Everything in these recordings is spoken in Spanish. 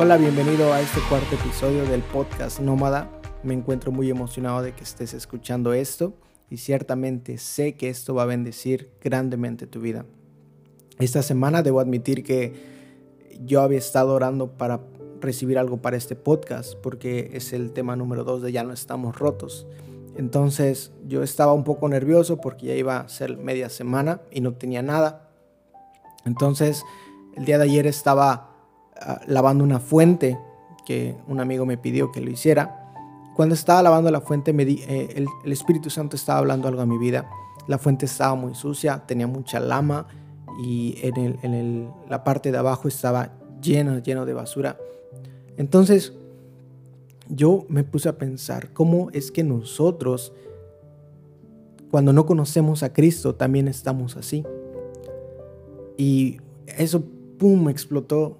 Hola, bienvenido a este cuarto episodio del podcast Nómada. Me encuentro muy emocionado de que estés escuchando esto y ciertamente sé que esto va a bendecir grandemente tu vida. Esta semana debo admitir que yo había estado orando para recibir algo para este podcast porque es el tema número dos de Ya no estamos rotos. Entonces yo estaba un poco nervioso porque ya iba a ser media semana y no tenía nada. Entonces el día de ayer estaba lavando una fuente que un amigo me pidió que lo hiciera. Cuando estaba lavando la fuente, me eh, el, Espíritu Santo estaba hablando algo a mi vida. La fuente estaba muy sucia, tenía mucha lama y en, la parte de abajo estaba lleno, lleno de basura. Entonces, yo me puse a pensar cómo es que nosotros, cuando no conocemos a Cristo, también estamos así. Y eso, ¡pum!, explotó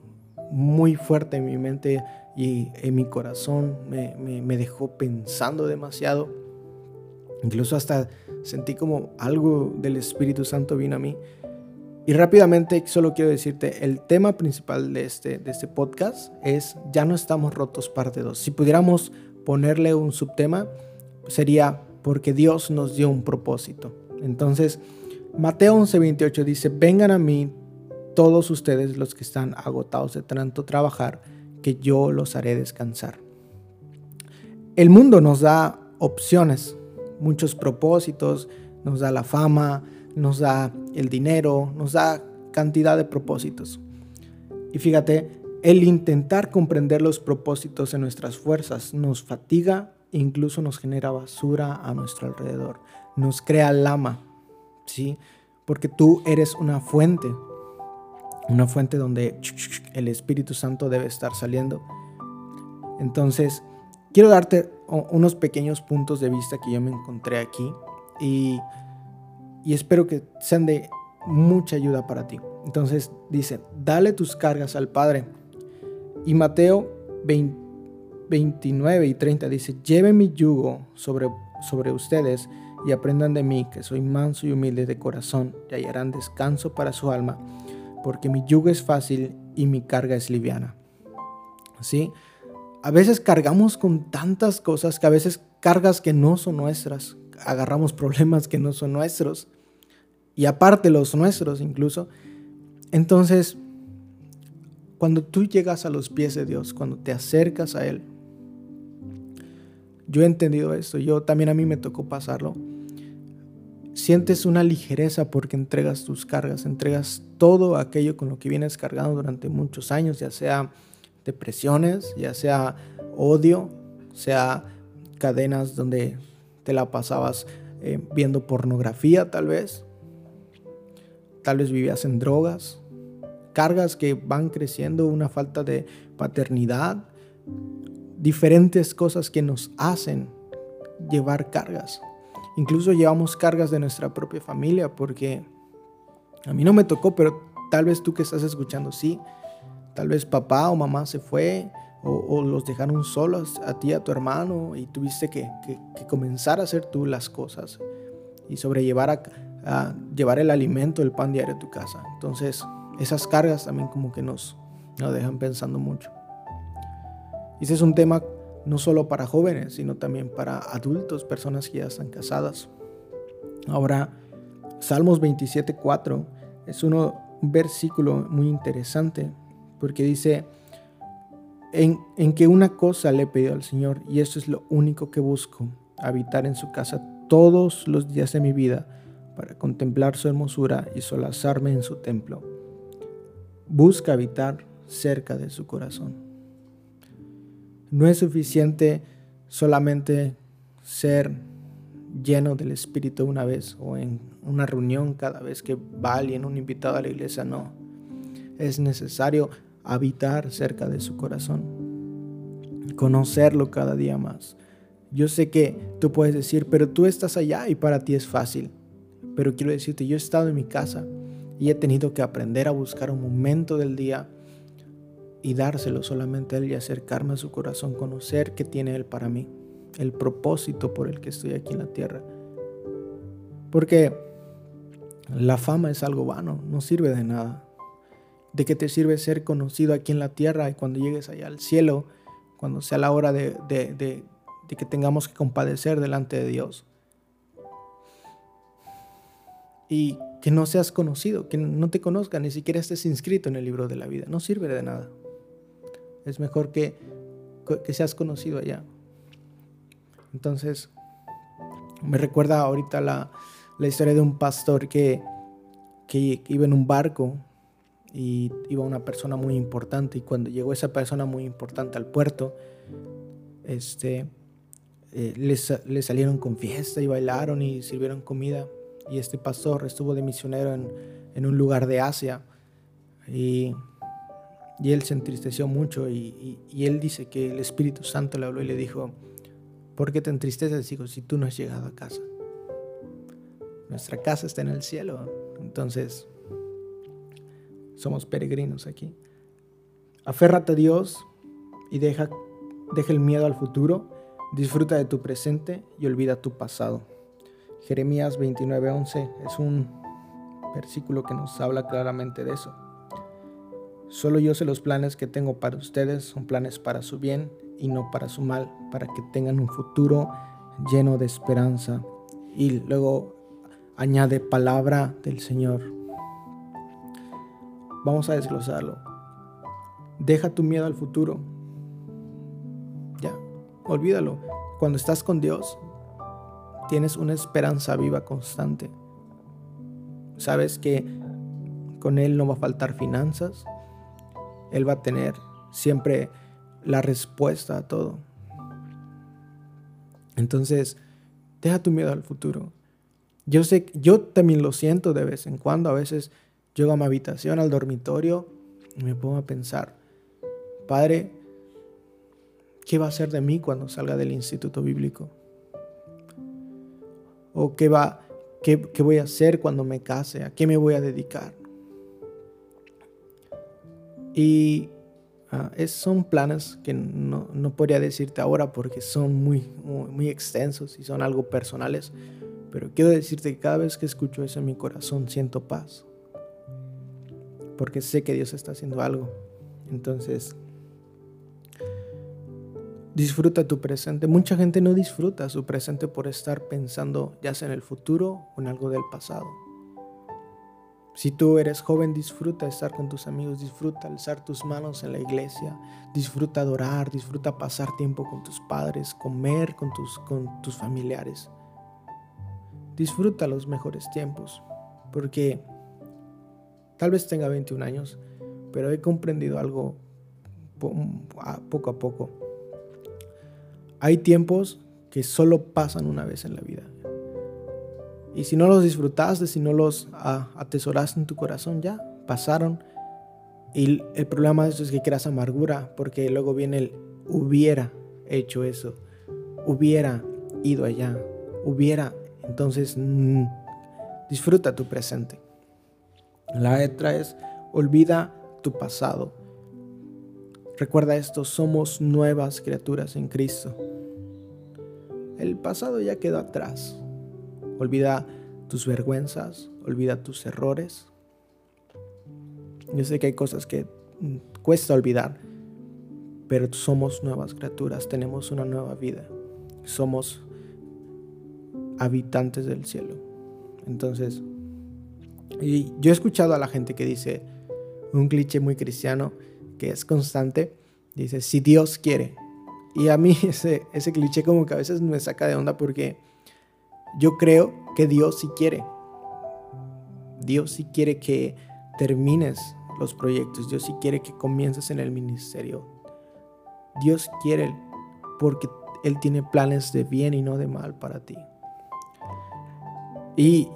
muy fuerte en mi mente y en mi corazón, me, dejó pensando demasiado. Incluso hasta sentí como algo del Espíritu Santo vino a mí. Y rápidamente solo quiero decirte, el tema principal de este, de este podcast es Ya no estamos rotos parte 2. Si pudiéramos ponerle un subtema, sería porque Dios nos dio un propósito. Entonces, Mateo 11:28 dice, vengan a mí todos ustedes los que están agotados de tanto trabajar, que yo los haré descansar. El mundo nos da opciones, muchos propósitos, nos da la fama, nos da el dinero, nos da cantidad de propósitos. Y fíjate, el intentar comprender los propósitos en nuestras fuerzas nos fatiga e incluso nos genera basura a nuestro alrededor. Nos crea lama, ¿sí? Porque tú eres una fuente, una fuente donde el Espíritu Santo debe estar saliendo. Entonces, quiero darte unos pequeños puntos de vista que yo me encontré aquí y, espero que sean de mucha ayuda para ti. Entonces dice, dale tus cargas al Padre. Y Mateo 29 y 30 dice, lleve mi yugo sobre, sobre ustedes y aprendan de mí, que soy manso y humilde de corazón, y hallarán descanso para su alma porque mi yugo es fácil y mi carga es liviana. ¿Sí? A veces cargamos con tantas cosas que a veces cargas que no son nuestras, agarramos problemas que no son nuestros y aparte los nuestros incluso. Entonces, cuando tú llegas a los pies de Dios, cuando te acercas a Él, yo he entendido esto, yo también a mí me tocó pasarlo Sientes una ligereza porque entregas tus cargas, entregas todo aquello con lo que vienes cargando durante muchos años, ya sea depresiones, ya sea odio, sea cadenas donde te la pasabas eh, viendo pornografía tal vez, tal vez vivías en drogas, cargas que van creciendo, una falta de paternidad, diferentes cosas que nos hacen llevar cargas. Incluso llevamos cargas de nuestra propia familia porque a mí no me tocó, pero tal vez tú que estás escuchando sí. Tal vez papá o mamá se fue o, los dejaron solos a ti, a tu hermano y tuviste que, comenzar a hacer tú las cosas y sobrellevar a, llevar el alimento, el pan diario a tu casa. Entonces esas cargas también como que nos, nos dejan pensando mucho. Y ese es un tema no solo para jóvenes, sino también para adultos, personas que ya están casadas. Ahora, Salmos 27.4 es uno, un versículo muy interesante porque dice, en, en que una cosa le he pedido al Señor y eso es lo único que busco, habitar en su casa todos los días de mi vida para contemplar su hermosura y solazarme en su templo. Busca habitar cerca de su corazón. No es suficiente solamente ser lleno del Espíritu una vez o en una reunión cada vez que va alguien, un invitado a la iglesia, no. Es necesario habitar cerca de su corazón, conocerlo cada día más. Yo sé que tú puedes decir, pero tú estás allá y para ti es fácil. Pero quiero decirte, yo he estado en mi casa y he tenido que aprender a buscar un momento del día y dárselo solamente a Él y acercarme a su corazón, conocer que tiene Él para mí, el propósito por el que estoy aquí en la tierra. Porque la fama es algo vano, no sirve de nada. ¿De qué te sirve ser conocido aquí en la tierra y cuando llegues allá al cielo, cuando sea la hora de, de que tengamos que compadecer delante de Dios? Y que no seas conocido, que no te conozcan, ni siquiera estés inscrito en el libro de la vida. No sirve de nada. Es mejor que, que seas conocido allá. Entonces, me recuerda ahorita la, la historia de un pastor que, que iba en un barco y iba una persona muy importante. Y cuando llegó esa persona muy importante al puerto, este, eh, le salieron con fiesta y bailaron y sirvieron comida. Y este pastor estuvo de misionero en, en un lugar de Asia. Y, y él se entristeció mucho y, él dice que el Espíritu Santo le habló y le dijo, ¿por qué te entristeces, hijo, si tú no has llegado a casa? Nuestra casa está en el cielo, entonces somos peregrinos aquí. Aférrate a Dios y deja, deja el miedo al futuro, disfruta de tu presente y olvida tu pasado. Jeremías 29:11 es un versículo que nos habla claramente de eso. Solo yo sé los planes que tengo para ustedes, son planes para su bien y no para su mal, para que tengan un futuro lleno de esperanza. Y luego añade palabra del Señor. Vamos a desglosarlo. Deja tu miedo al futuro. Ya, olvídalo. Cuando estás con Dios, tienes una esperanza viva constante. Sabes que con Él no va a faltar finanzas. Él va a tener siempre la respuesta a todo. Entonces, deja tu miedo al futuro. Yo sé, yo también lo siento de vez en cuando. A veces llego a mi habitación, al dormitorio, y me pongo a pensar, Padre, ¿qué va a ser de mí cuando salga del instituto bíblico? o qué, va, qué, voy a hacer cuando me case, a qué me voy a dedicar. Y ah, son planes que no, podría decirte ahora porque son muy, muy, extensos y son algo personales, pero quiero decirte que cada vez que escucho eso en mi corazón siento paz, porque sé que Dios está haciendo algo. Entonces, Disfruta tu presente. Mucha gente no disfruta su presente por estar pensando ya sea en el futuro o en algo del pasado. Si tú eres joven, disfruta estar con tus amigos, disfruta alzar tus manos en la iglesia, disfruta adorar, disfruta pasar tiempo con tus padres, comer con tus, con tus familiares. Disfruta los mejores tiempos, porque tal vez tenga 21 años, pero he comprendido algo poco a poco hay tiempos que solo pasan una vez en la vida. Y si no los disfrutaste, si no los ah, atesoraste en tu corazón, ya pasaron. Y el problema de eso es que creas amargura, porque luego viene el hubiera hecho eso, hubiera ido allá, hubiera. Entonces, mm, disfruta tu presente. La letra es olvida tu pasado. Recuerda esto, somos nuevas criaturas en Cristo. El pasado ya quedó atrás. Olvida tus vergüenzas, olvida tus errores. Yo sé que hay cosas que mm, cuesta olvidar, pero somos nuevas criaturas, tenemos una nueva vida. Somos habitantes del cielo. Entonces, y yo he escuchado a la gente que dice un cliché muy cristiano, que es constante, dice, si Dios quiere. Y a mí ese, ese cliché como que a veces me saca de onda porque yo creo que Dios sí quiere. Dios sí quiere que termines los proyectos. Dios sí quiere que comiences en el ministerio. Dios quiere porque Él tiene planes de bien y no de mal para ti. Y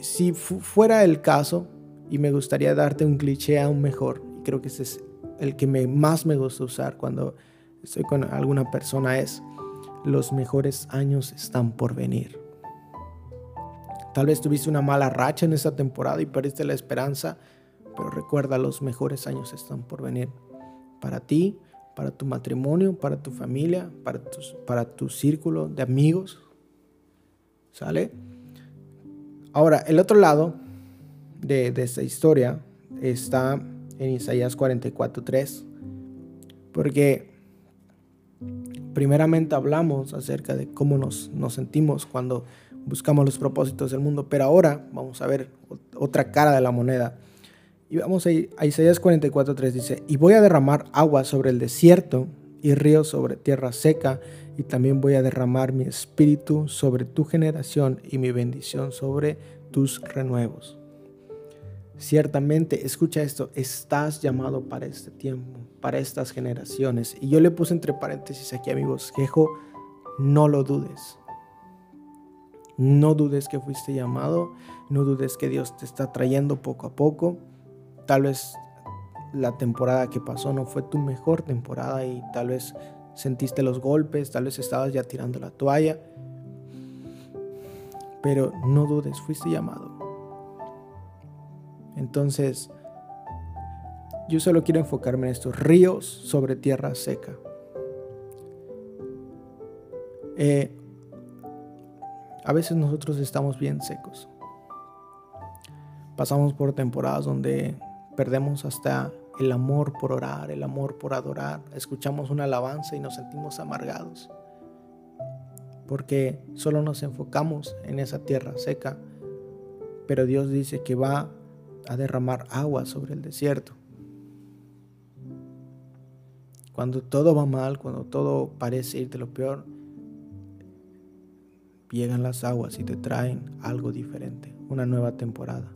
si fuera el caso, y me gustaría darte un cliché aún mejor, y creo que ese es el que más me gusta usar cuando estoy con alguna persona es, los mejores años están por venir. Tal vez tuviste una mala racha en esa temporada y perdiste la esperanza, pero recuerda, los mejores años están por venir. Para ti, para tu matrimonio, para tu familia, para, para tu círculo de amigos. ¿Sale? Ahora, el otro lado de, de esta historia está en Isaías 44.3. Porque primeramente hablamos acerca de cómo nos, nos sentimos cuando buscamos los propósitos del mundo, pero ahora vamos a ver otra cara de la moneda. Y vamos a, a Isaías 44.3 dice, y voy a derramar agua sobre el desierto y ríos sobre tierra seca, y también voy a derramar mi espíritu sobre tu generación y mi bendición sobre tus renuevos. Ciertamente, escucha esto, estás llamado para este tiempo, para estas generaciones. Y yo le puse entre paréntesis aquí a mi bosquejo, no lo dudes. No dudes que fuiste llamado, no dudes que Dios te está trayendo poco a poco. Tal vez la temporada que pasó no fue tu mejor temporada y tal vez sentiste los golpes, tal vez estabas ya tirando la toalla. Pero no dudes, fuiste llamado. Entonces, yo solo quiero enfocarme en estos ríos sobre tierra seca. Eh, a veces nosotros estamos bien secos. Pasamos por temporadas donde perdemos hasta el amor por orar, el amor por adorar. Escuchamos una alabanza y nos sentimos amargados. Porque solo nos enfocamos en esa tierra seca. Pero Dios dice que va a derramar agua sobre el desierto. Cuando todo va mal, cuando todo parece ir de lo peor, llegan las aguas y te traen algo diferente, una nueva temporada.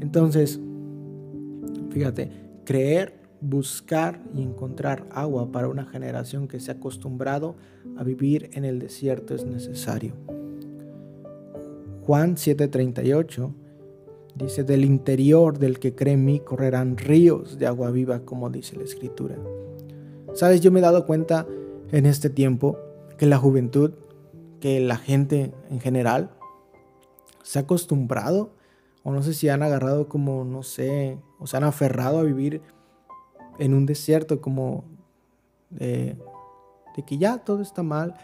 Entonces, fíjate, creer, buscar y encontrar agua para una generación que se ha acostumbrado a vivir en el desierto es necesario. Juan 7:38 dice, del interior del que cree en mí correrán ríos de agua viva, como dice la escritura. Sabes, yo me he dado cuenta en este tiempo que la juventud, que la gente en general, se ha acostumbrado, o no sé si han agarrado como, no sé, o se han aferrado a vivir en un desierto como de, de que ya todo está mal,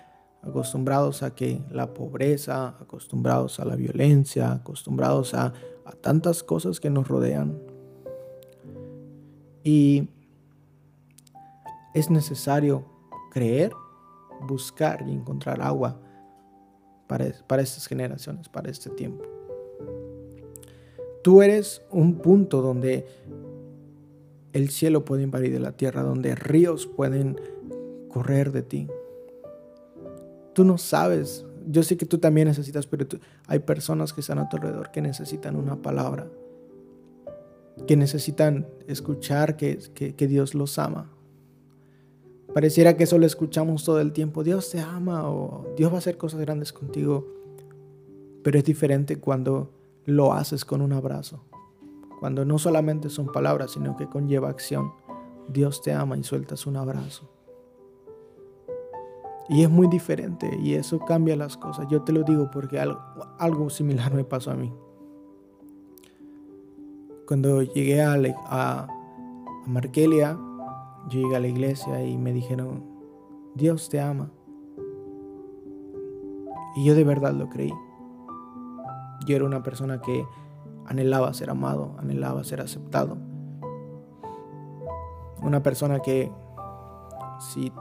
acostumbrados a que la pobreza, acostumbrados a la violencia, acostumbrados a tantas cosas que nos rodean. Y es necesario creer, buscar y encontrar agua para, para estas generaciones, para este tiempo. Tú eres un punto donde el cielo puede invadir la tierra, donde ríos pueden correr de ti. Tú no sabes, yo sé que tú también necesitas, pero hay personas que están a tu alrededor que necesitan una palabra, que necesitan escuchar que, que Dios los ama. Pareciera que solo escuchamos todo el tiempo, Dios te ama o Dios va a hacer cosas grandes contigo, pero es diferente cuando lo haces con un abrazo, cuando no solamente son palabras, sino que conlleva acción. Dios te ama y sueltas un abrazo. Y es muy diferente y eso cambia las cosas. Yo te lo digo porque algo, similar me pasó a mí. Cuando llegué a, a, Markelia, yo llegué a la iglesia y me dijeron, Dios te ama. Y yo de verdad lo creí. Yo era una persona que anhelaba ser amado, anhelaba ser aceptado. Una persona que, si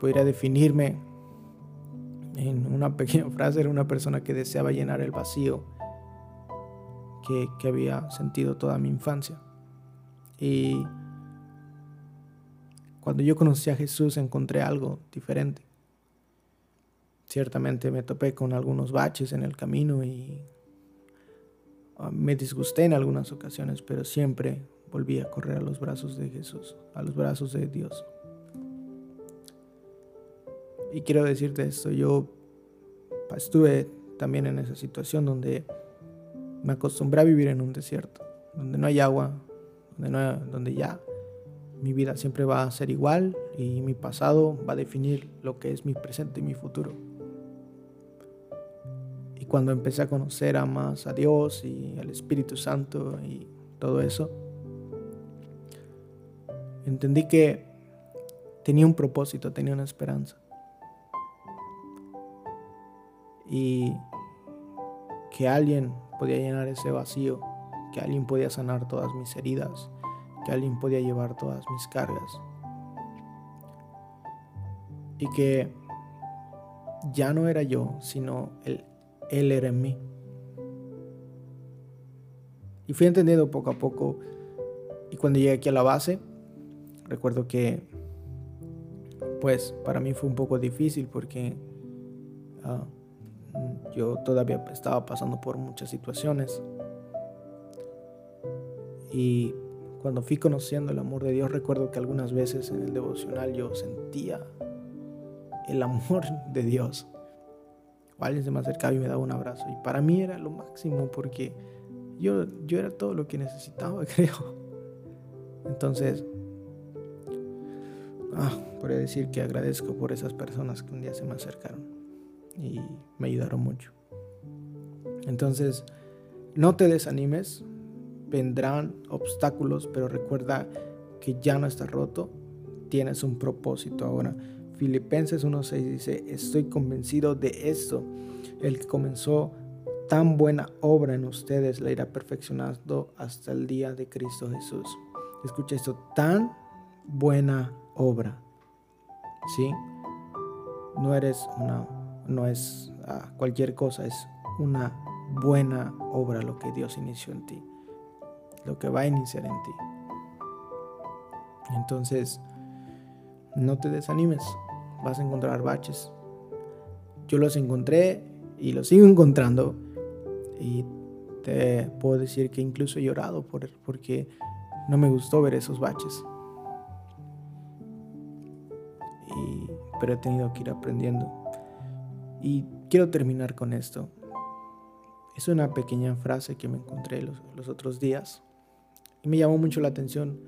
pudiera definirme, en una pequeña frase, era una persona que deseaba llenar el vacío que, que había sentido toda mi infancia. Y cuando yo conocí a Jesús encontré algo diferente. Ciertamente me topé con algunos baches en el camino y ah, me disgusté en algunas ocasiones, pero siempre volví a correr a los brazos de Jesús, a los brazos de Dios. Y quiero decirte esto, yo estuve también en esa situación donde me acostumbré a vivir en un desierto, donde no hay agua, donde, donde ya mi vida siempre va a ser igual y mi pasado va a definir lo que es mi presente y mi futuro. Y cuando empecé a conocer a más a Dios y al Espíritu Santo y todo eso, entendí que tenía un propósito, tenía una esperanza. y que alguien podía llenar ese vacío que alguien podía sanar todas mis heridas, que alguien podía llevar todas mis cargas. Y que ya no era yo, sino él, él era en mí. Y fui entendiendo poco a poco. Y cuando llegué aquí a la base, recuerdo que, pues, para mí fue un poco difícil porque uh, yo todavía estaba pasando por muchas situaciones. Y cuando fui conociendo el amor de Dios, recuerdo que algunas veces en el devocional yo sentía el amor de Dios. O alguien se me acercaba y me daba un abrazo. Y para mí era lo máximo porque yo, yo era todo lo que necesitaba, creo. Entonces, ah, podría decir que agradezco por esas personas que un día se me acercaron y me ayudaron mucho. Entonces, no te desanimes, vendrán obstáculos, pero recuerda que ya no estás roto, tienes un propósito ahora. Filipenses 1.6 dice, estoy convencido de esto, el que comenzó tan buena obra en ustedes la irá perfeccionando hasta el día de Cristo Jesús. Escucha esto, tan buena obra. ¿Sí? No eres una, no es ah, cualquier cosa, es una buena obra lo que Dios inició en ti, lo que va a iniciar en ti. Entonces, no te desanimes, vas a encontrar baches. Yo los encontré y los sigo encontrando y te puedo decir que incluso he llorado por, porque no me gustó ver esos baches. pero he tenido que ir aprendiendo. Y quiero terminar con esto. Es una pequeña frase que me encontré los otros días y me llamó mucho la atención.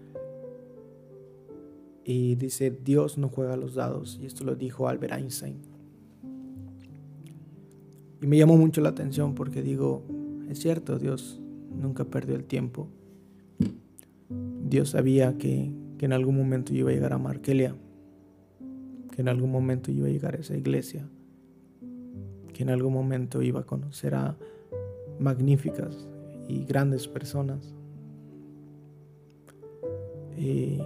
Y dice, Dios no juega los dados. Y esto lo dijo Albert Einstein. Y me llamó mucho la atención porque digo, es cierto, Dios nunca perdió el tiempo. Dios sabía que, que en algún momento yo iba a llegar a Markelia, que en algún momento iba a llegar a esa iglesia, que en algún momento iba a conocer a magníficas y grandes personas. Y,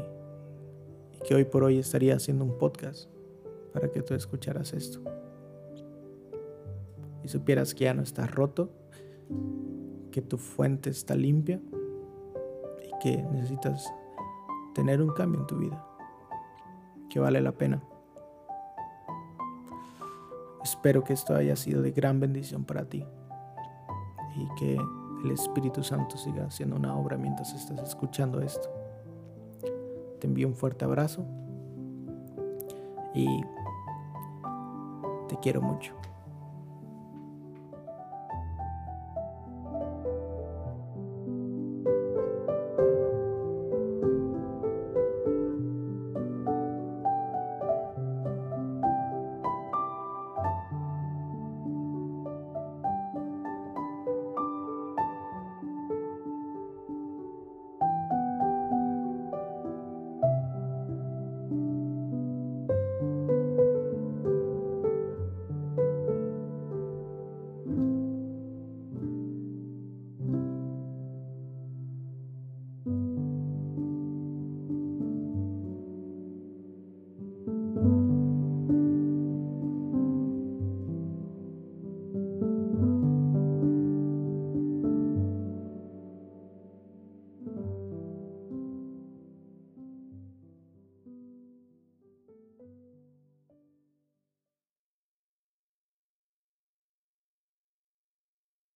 que hoy por hoy estaría haciendo un podcast para que tú escucharas esto y supieras que ya no estás roto, que tu fuente está limpia y que necesitas tener un cambio en tu vida, que vale la pena. Espero que esto haya sido de gran bendición para ti y que el Espíritu Santo siga haciendo una obra mientras estás escuchando esto. Te envío un fuerte abrazo y te quiero mucho.